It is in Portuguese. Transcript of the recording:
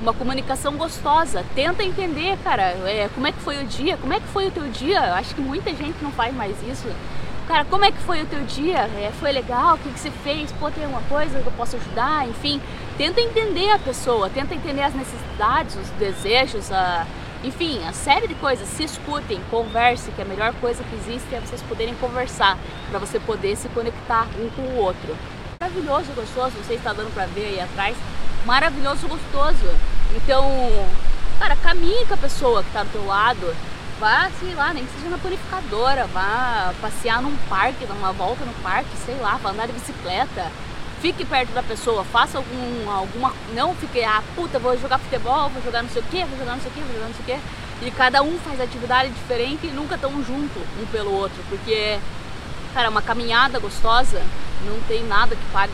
uma comunicação gostosa. Tenta entender, cara, é, como é que foi o dia, como é que foi o teu dia. Eu acho que muita gente não faz mais isso. Cara, como é que foi o teu dia? É, foi legal? O que, que você fez? Pô, tem alguma coisa que eu posso ajudar? Enfim, tenta entender a pessoa, tenta entender as necessidades, os desejos, a, enfim, a série de coisas. Se escutem, conversem, que a melhor coisa que existe é vocês poderem conversar, para você poder se conectar um com o outro. Maravilhoso, gostoso, se está dando para ver aí atrás. Maravilhoso, gostoso. Então, cara, caminhe com a pessoa que está do teu lado vá, sei lá, nem que seja na purificadora, vá passear num parque, dar uma volta no parque, sei lá, vá andar de bicicleta. Fique perto da pessoa, faça algum, alguma. Não fique, ah, puta, vou jogar futebol, vou jogar não sei o que, vou jogar não sei o que, vou jogar não sei o que. E cada um faz atividade diferente e nunca tão junto um pelo outro, porque, cara, uma caminhada gostosa não tem nada que pague.